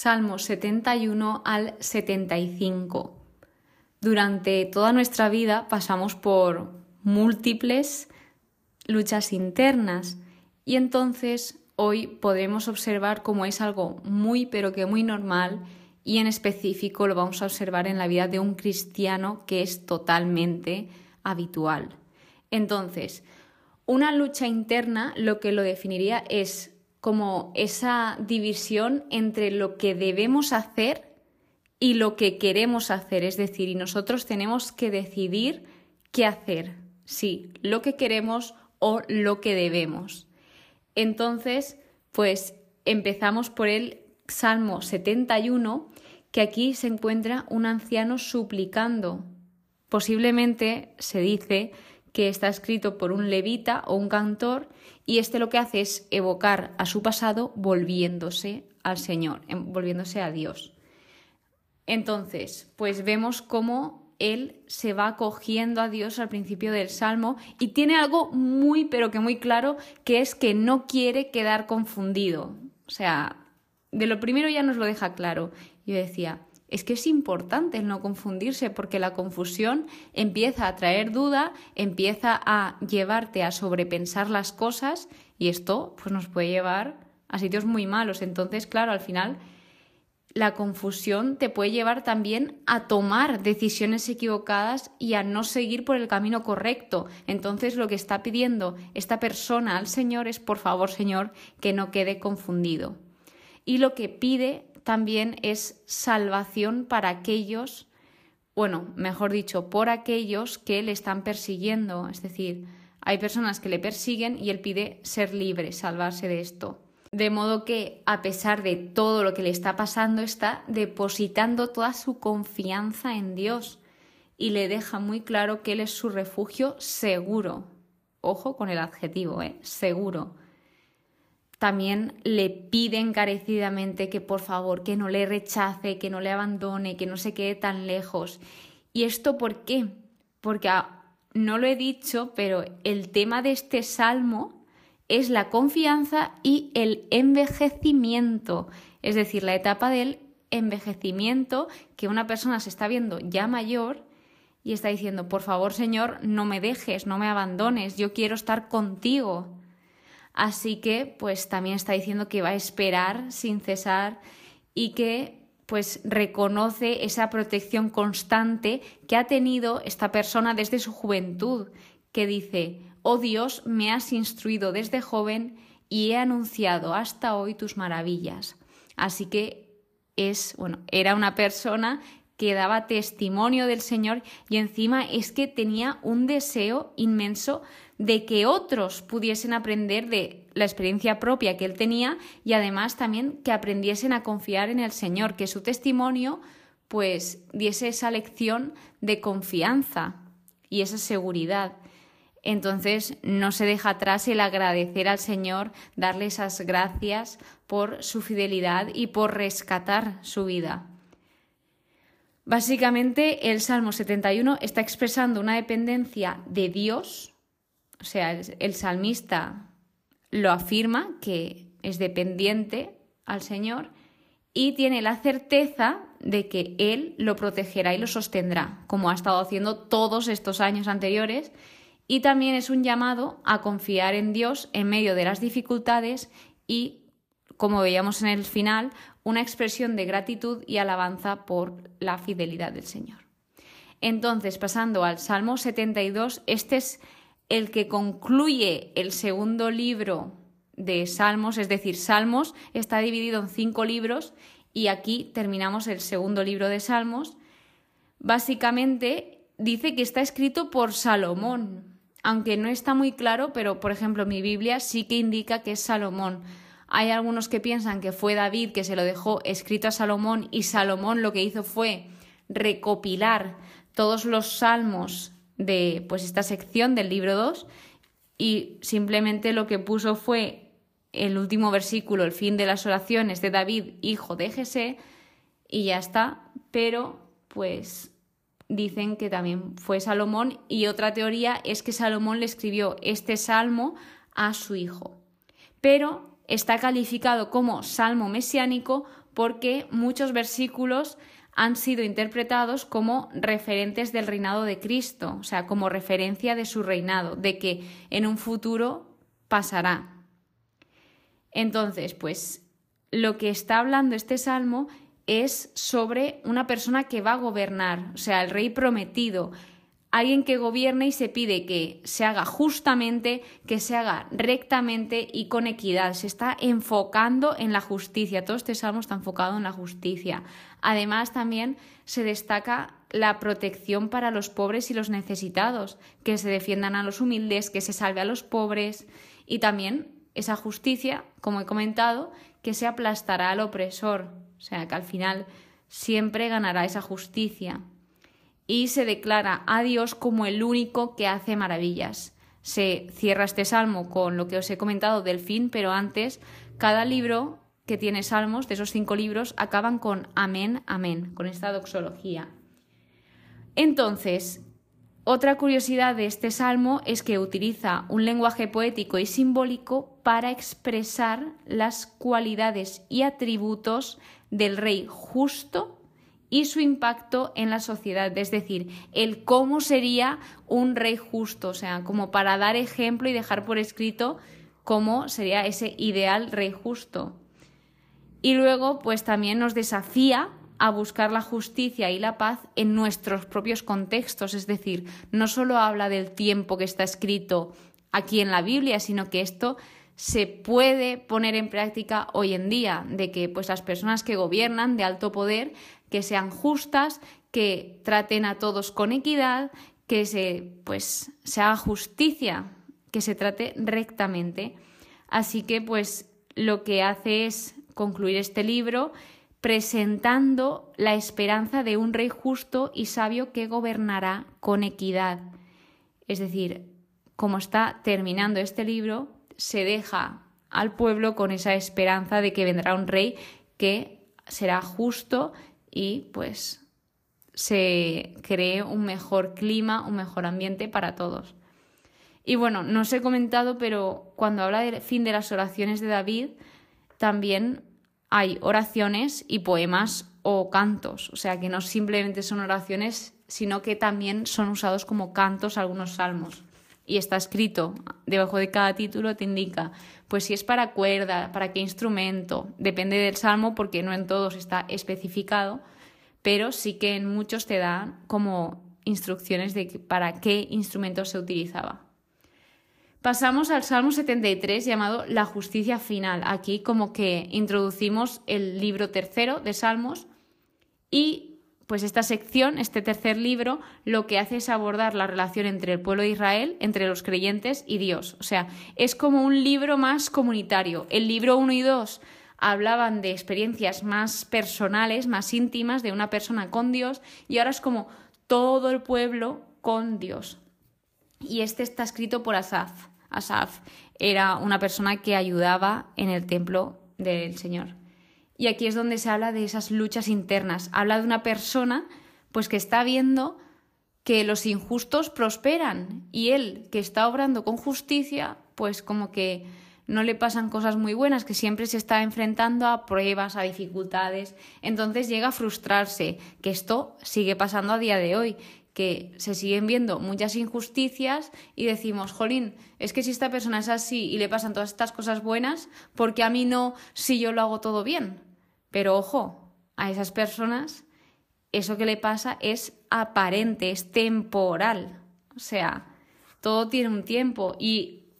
Salmos 71 al 75. Durante toda nuestra vida pasamos por múltiples luchas internas y entonces hoy podemos observar cómo es algo muy pero que muy normal y en específico lo vamos a observar en la vida de un cristiano que es totalmente habitual. Entonces, una lucha interna lo que lo definiría es como esa división entre lo que debemos hacer y lo que queremos hacer, es decir, y nosotros tenemos que decidir qué hacer, sí, lo que queremos o lo que debemos. Entonces, pues empezamos por el Salmo 71, que aquí se encuentra un anciano suplicando. Posiblemente se dice que está escrito por un levita o un cantor y este lo que hace es evocar a su pasado volviéndose al Señor, em, volviéndose a Dios. Entonces, pues vemos cómo él se va acogiendo a Dios al principio del Salmo y tiene algo muy, pero que muy claro, que es que no quiere quedar confundido. O sea, de lo primero ya nos lo deja claro. Yo decía, es que es importante el no confundirse porque la confusión empieza a traer duda, empieza a llevarte a sobrepensar las cosas y esto pues nos puede llevar a sitios muy malos. Entonces, claro, al final la confusión te puede llevar también a tomar decisiones equivocadas y a no seguir por el camino correcto. Entonces lo que está pidiendo esta persona al Señor es, por favor, Señor, que no quede confundido. Y lo que pide también es salvación para aquellos, bueno, mejor dicho, por aquellos que le están persiguiendo. Es decir, hay personas que le persiguen y él pide ser libre, salvarse de esto. De modo que, a pesar de todo lo que le está pasando, está depositando toda su confianza en Dios y le deja muy claro que Él es su refugio seguro. Ojo con el adjetivo, ¿eh? Seguro también le pide encarecidamente que por favor, que no le rechace, que no le abandone, que no se quede tan lejos. ¿Y esto por qué? Porque ah, no lo he dicho, pero el tema de este salmo es la confianza y el envejecimiento, es decir, la etapa del envejecimiento que una persona se está viendo ya mayor y está diciendo, por favor, Señor, no me dejes, no me abandones, yo quiero estar contigo. Así que pues también está diciendo que va a esperar sin cesar y que pues reconoce esa protección constante que ha tenido esta persona desde su juventud, que dice, oh Dios, me has instruido desde joven y he anunciado hasta hoy tus maravillas. Así que es, bueno, era una persona que daba testimonio del Señor y encima es que tenía un deseo inmenso de que otros pudiesen aprender de la experiencia propia que él tenía y además también que aprendiesen a confiar en el Señor, que su testimonio pues diese esa lección de confianza y esa seguridad. Entonces no se deja atrás el agradecer al Señor, darle esas gracias por su fidelidad y por rescatar su vida. Básicamente el Salmo 71 está expresando una dependencia de Dios o sea, el, salmista lo afirma que es dependiente al Señor y tiene la certeza de que Él lo protegerá y lo sostendrá, como ha estado haciendo todos estos años anteriores, y también es un llamado a confiar en Dios en medio de las dificultades y, como veíamos en el final, una expresión de gratitud y alabanza por la fidelidad del Señor. Entonces, pasando al Salmo 72, este es el que concluye el segundo libro de Salmos, es decir, Salmos está dividido en cinco libros y aquí terminamos el segundo libro de Salmos. Básicamente dice que está escrito por Salomón, aunque no está muy claro, pero por ejemplo mi Biblia sí que indica que es Salomón. Hay algunos que piensan que fue David que se lo dejó escrito a Salomón y Salomón lo que hizo fue recopilar todos los salmos de pues esta sección del libro 2 y simplemente lo que puso fue el último versículo, el fin de las oraciones de David, hijo de Jesé, y ya está, pero pues dicen que también fue Salomón y otra teoría es que Salomón le escribió este salmo a su hijo. Pero está calificado como salmo mesiánico porque muchos versículos han sido interpretados como referentes del reinado de Cristo, o sea, como referencia de su reinado, de que en un futuro pasará. Entonces, pues lo que está hablando este salmo es sobre una persona que va a gobernar, o sea, el rey prometido, alguien que gobierne y se pide que se haga justamente, que se haga rectamente y con equidad. Se está enfocando en la justicia. Todo este salmo está enfocado en la justicia. Además, también se destaca la protección para los pobres y los necesitados, que se defiendan a los humildes, que se salve a los pobres y también esa justicia, como he comentado, que se aplastará al opresor, o sea, que al final siempre ganará esa justicia y se declara a Dios como el único que hace maravillas. Se cierra este salmo con lo que os he comentado del fin, pero antes cada libro que tiene salmos, de esos cinco libros, acaban con amén, amén, con esta doxología. Entonces, otra curiosidad de este salmo es que utiliza un lenguaje poético y simbólico para expresar las cualidades y atributos del rey justo y su impacto en la sociedad, es decir, el cómo sería un rey justo, o sea, como para dar ejemplo y dejar por escrito cómo sería ese ideal rey justo. Y luego, pues también nos desafía a buscar la justicia y la paz en nuestros propios contextos, es decir, no solo habla del tiempo que está escrito aquí en la Biblia, sino que esto se puede poner en práctica hoy en día, de que pues las personas que gobiernan de alto poder que sean justas, que traten a todos con equidad, que se, pues, se haga justicia, que se trate rectamente. Así que, pues, lo que hace es concluir este libro presentando la esperanza de un rey justo y sabio que gobernará con equidad. Es decir, como está terminando este libro, se deja al pueblo con esa esperanza de que vendrá un rey que será justo y pues se cree un mejor clima, un mejor ambiente para todos. Y bueno, no os he comentado, pero cuando habla del fin de las oraciones de David, también hay oraciones y poemas o cantos, o sea que no simplemente son oraciones, sino que también son usados como cantos algunos salmos. Y está escrito debajo de cada título, te indica, pues si es para cuerda, para qué instrumento, depende del salmo porque no en todos está especificado, pero sí que en muchos te dan como instrucciones de para qué instrumento se utilizaba. Pasamos al Salmo 73 llamado La justicia final. Aquí como que introducimos el libro tercero de Salmos y pues esta sección, este tercer libro, lo que hace es abordar la relación entre el pueblo de Israel, entre los creyentes y Dios. O sea, es como un libro más comunitario. El libro 1 y 2 hablaban de experiencias más personales, más íntimas de una persona con Dios y ahora es como todo el pueblo con Dios. Y este está escrito por Asaf. Asaf era una persona que ayudaba en el templo del Señor. Y aquí es donde se habla de esas luchas internas. Habla de una persona pues que está viendo que los injustos prosperan y él que está obrando con justicia, pues como que no le pasan cosas muy buenas, que siempre se está enfrentando a pruebas, a dificultades, entonces llega a frustrarse, que esto sigue pasando a día de hoy, que se siguen viendo muchas injusticias y decimos, jolín, es que si esta persona es así y le pasan todas estas cosas buenas, ¿por qué a mí no si yo lo hago todo bien? Pero ojo, a esas personas eso que le pasa es aparente, es temporal. O sea, todo tiene un tiempo y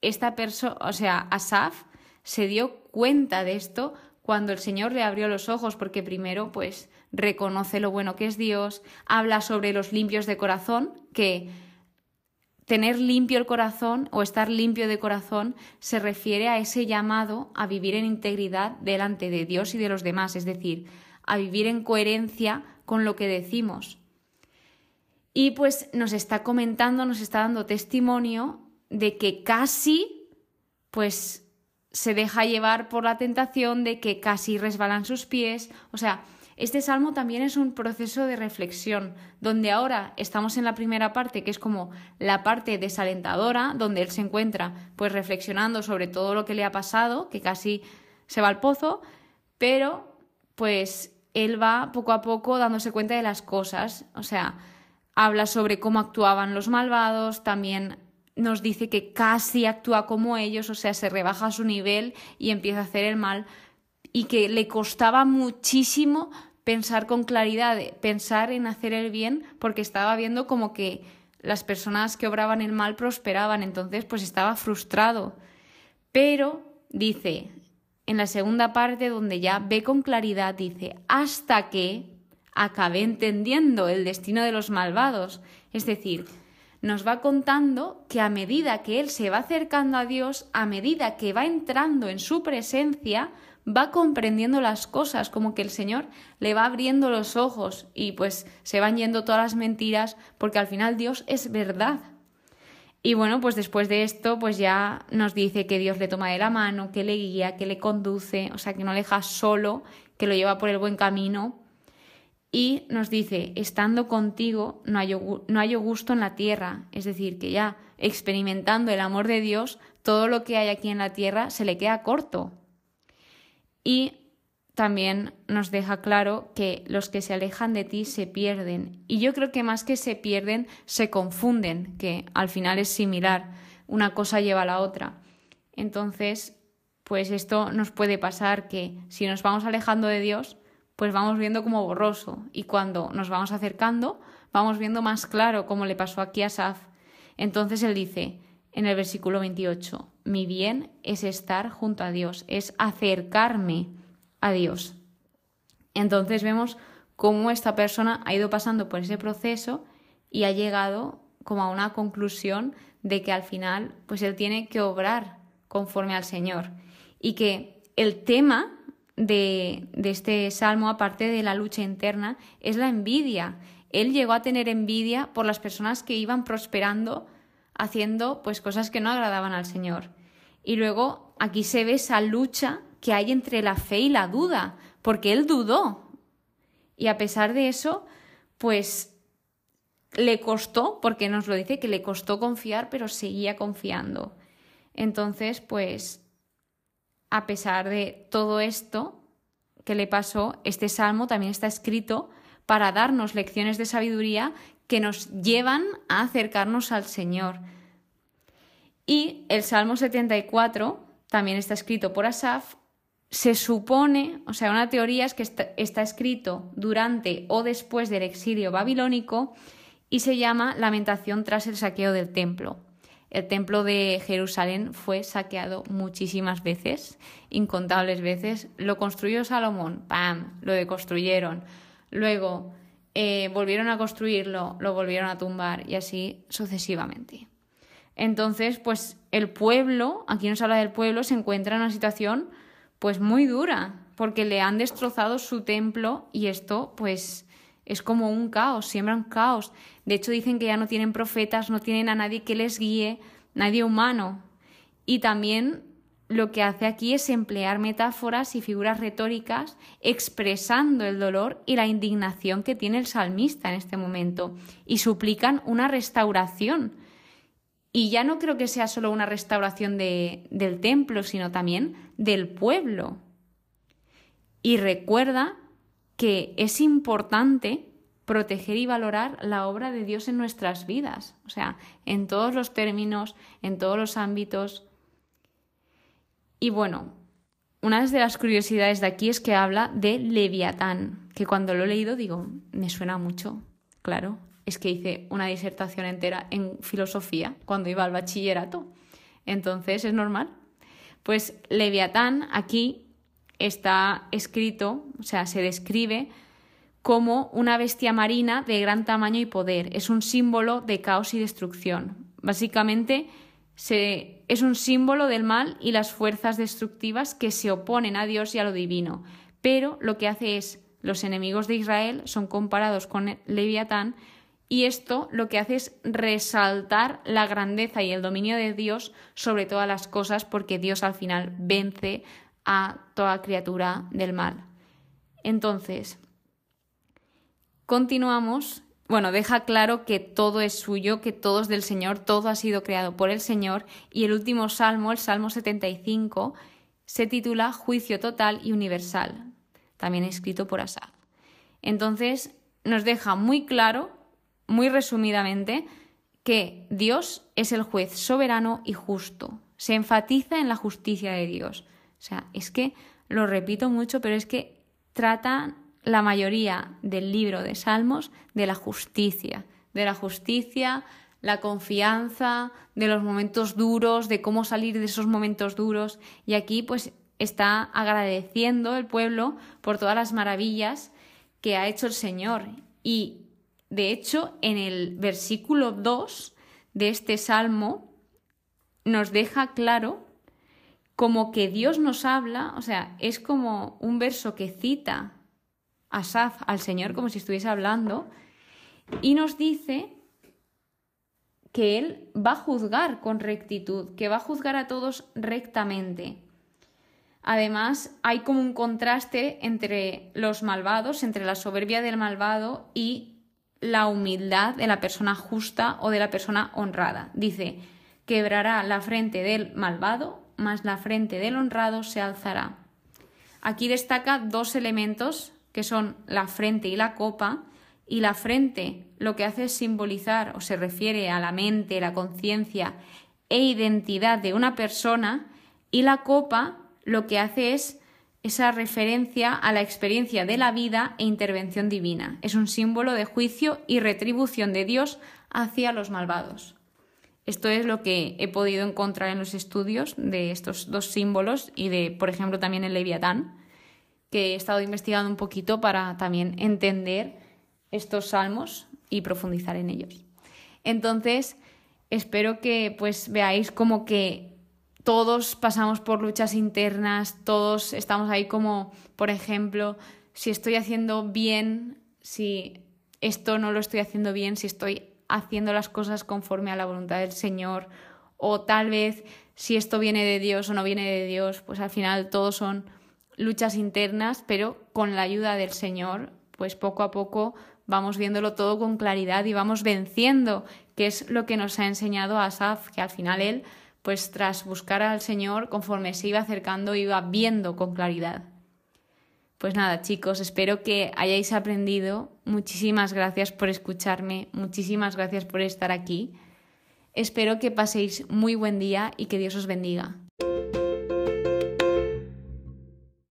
esta persona, o sea, Asaf se dio cuenta de esto cuando el Señor le abrió los ojos, porque primero, pues, reconoce lo bueno que es Dios, habla sobre los limpios de corazón, que Tener limpio el corazón o estar limpio de corazón se refiere a ese llamado a vivir en integridad delante de Dios y de los demás, es decir, a vivir en coherencia con lo que decimos. Y pues nos está comentando, nos está dando testimonio de que casi, pues, se deja llevar por la tentación de que casi resbalan sus pies, o sea, este salmo también es un proceso de reflexión, donde ahora estamos en la primera parte, que es como la parte desalentadora, donde él se encuentra pues reflexionando sobre todo lo que le ha pasado, que casi se va al pozo, pero pues él va poco a poco dándose cuenta de las cosas. O sea, habla sobre cómo actuaban los malvados, también nos dice que casi actúa como ellos, o sea, se rebaja su nivel y empieza a hacer el mal y que le costaba muchísimo pensar con claridad, pensar en hacer el bien, porque estaba viendo como que las personas que obraban el mal prosperaban, entonces pues estaba frustrado. Pero dice, en la segunda parte donde ya ve con claridad, dice, hasta que acabé entendiendo el destino de los malvados. Es decir, nos va contando que a medida que él se va acercando a Dios, a medida que va entrando en su presencia, va comprendiendo las cosas, como que el Señor le va abriendo los ojos y pues se van yendo todas las mentiras, porque al final Dios es verdad. Y bueno, pues después de esto, pues ya nos dice que Dios le toma de la mano, que le guía, que le conduce, o sea, que no le deja solo, que lo lleva por el buen camino. Y nos dice, estando contigo no hay, no gusto en la tierra, es decir, que ya experimentando el amor de Dios, todo lo que hay aquí en la tierra se le queda corto. Y también nos deja claro que los que se alejan de ti se pierden. Y yo creo que más que se pierden, se confunden, que al final es similar, una cosa lleva a la otra. Entonces, pues esto nos puede pasar que si nos vamos alejando de Dios, pues vamos viendo como borroso. Y cuando nos vamos acercando, vamos viendo más claro, como le pasó aquí a Saf. Entonces él dice en el versículo 28, mi bien es estar junto a Dios, es acercarme a Dios. Entonces vemos cómo esta persona ha ido pasando por ese proceso y ha llegado como a una conclusión de que al final pues él tiene que obrar conforme al Señor y que el tema de, de este salmo, aparte de la lucha interna, es la envidia. Él llegó a tener envidia por las personas que iban prosperando haciendo pues cosas que no agradaban al Señor. Y luego aquí se ve esa lucha que hay entre la fe y la duda, porque él dudó. Y a pesar de eso, pues le costó, porque nos lo dice que le costó confiar, pero seguía confiando. Entonces, pues, a pesar de todo esto que le pasó, este salmo también está escrito para darnos lecciones de sabiduría que nos llevan a acercarnos al Señor. Y el Salmo 74 también está escrito por Asaf se supone, o sea, una teoría es que está, escrito durante o después del exilio babilónico y se llama Lamentación tras el saqueo del templo. El templo de Jerusalén fue saqueado muchísimas veces, incontables veces. Lo construyó Salomón, ¡pam! Lo deconstruyeron. Luego eh, volvieron a construirlo, lo volvieron a tumbar y así sucesivamente. Entonces, pues el pueblo, aquí nos habla del pueblo, se encuentra en una situación pues muy dura, porque le han destrozado su templo y esto pues es como un caos, siembran caos. De hecho dicen que ya no tienen profetas, no tienen a nadie que les guíe, nadie humano. Y también lo que hace aquí es emplear metáforas y figuras retóricas expresando el dolor y la indignación que tiene el salmista en este momento y suplican una restauración y ya no creo que sea solo una restauración de, del templo, sino también del pueblo. Y recuerda que es importante proteger y valorar la obra de Dios en nuestras vidas, o sea, en todos los términos, en todos los ámbitos. Y bueno, una de las curiosidades de aquí es que habla de Leviatán, que cuando lo he leído digo, me suena mucho, claro, es que hice una disertación entera en filosofía cuando iba al bachillerato. Entonces es normal. Pues Leviatán aquí está escrito, o sea, se describe como una bestia marina de gran tamaño y poder. Es un símbolo de caos y destrucción. Básicamente es un símbolo del mal y las fuerzas destructivas que se oponen a Dios y a lo divino. Pero lo que hace es, los enemigos de Israel son comparados con Leviatán y esto lo que hace es resaltar la grandeza y el dominio de Dios sobre todas las cosas porque Dios al final vence a toda criatura del mal. Entonces, continuamos. Bueno, deja claro que todo es suyo, que todo es del Señor, todo ha sido creado por el Señor. Y el último salmo, el Salmo 75, se titula Juicio total y universal. también escrito por Asaf. Entonces, nos deja muy claro, muy resumidamente, que Dios es el juez soberano y justo. Se enfatiza en la justicia de Dios. O sea, es que lo repito mucho, pero es que trata la mayoría del libro de Salmos de la justicia, de la justicia, la confianza, de los momentos duros, de cómo salir de esos momentos duros. Y aquí pues está agradeciendo el pueblo por todas las maravillas que ha hecho el Señor. Y de hecho, en el versículo 2 de este salmo nos deja claro como que Dios nos habla, o sea, es como un verso que cita Asaf al Señor como si estuviese hablando y nos dice que Él va a juzgar con rectitud, que va a juzgar a todos rectamente. Además, hay como un contraste entre los malvados, entre la soberbia del malvado y la humildad de la persona justa o de la persona honrada. Dice, quebrará la frente del malvado, mas la frente del honrado se alzará. Aquí destaca dos elementos que son la frente y la copa, y la frente lo que hace es simbolizar o se refiere a la mente, la conciencia e identidad de una persona, y la copa lo que hace es esa referencia a la experiencia de la vida e intervención divina. Es un símbolo de juicio y retribución de Dios hacia los malvados. Esto es lo que he podido encontrar en los estudios de estos dos símbolos y de, por ejemplo, también el Leviatán, que he estado investigando un poquito para también entender estos salmos y profundizar en ellos. Entonces, espero que pues veáis como que todos pasamos por luchas internas, todos estamos ahí como, por ejemplo, si estoy haciendo bien, si esto no lo estoy haciendo bien, si estoy haciendo las cosas conforme a la voluntad del Señor, o tal vez si esto viene de Dios o no viene de Dios, pues al final todos son luchas internas, pero con la ayuda del Señor, pues poco a poco vamos viéndolo todo con claridad y vamos venciendo, que es lo que nos ha enseñado Asaf, que al final él pues tras buscar al Señor, conforme se iba acercando, iba viendo con claridad. Pues nada, chicos, espero que hayáis aprendido. Muchísimas gracias por escucharme, muchísimas gracias por estar aquí. Espero que paséis muy buen día y que Dios os bendiga.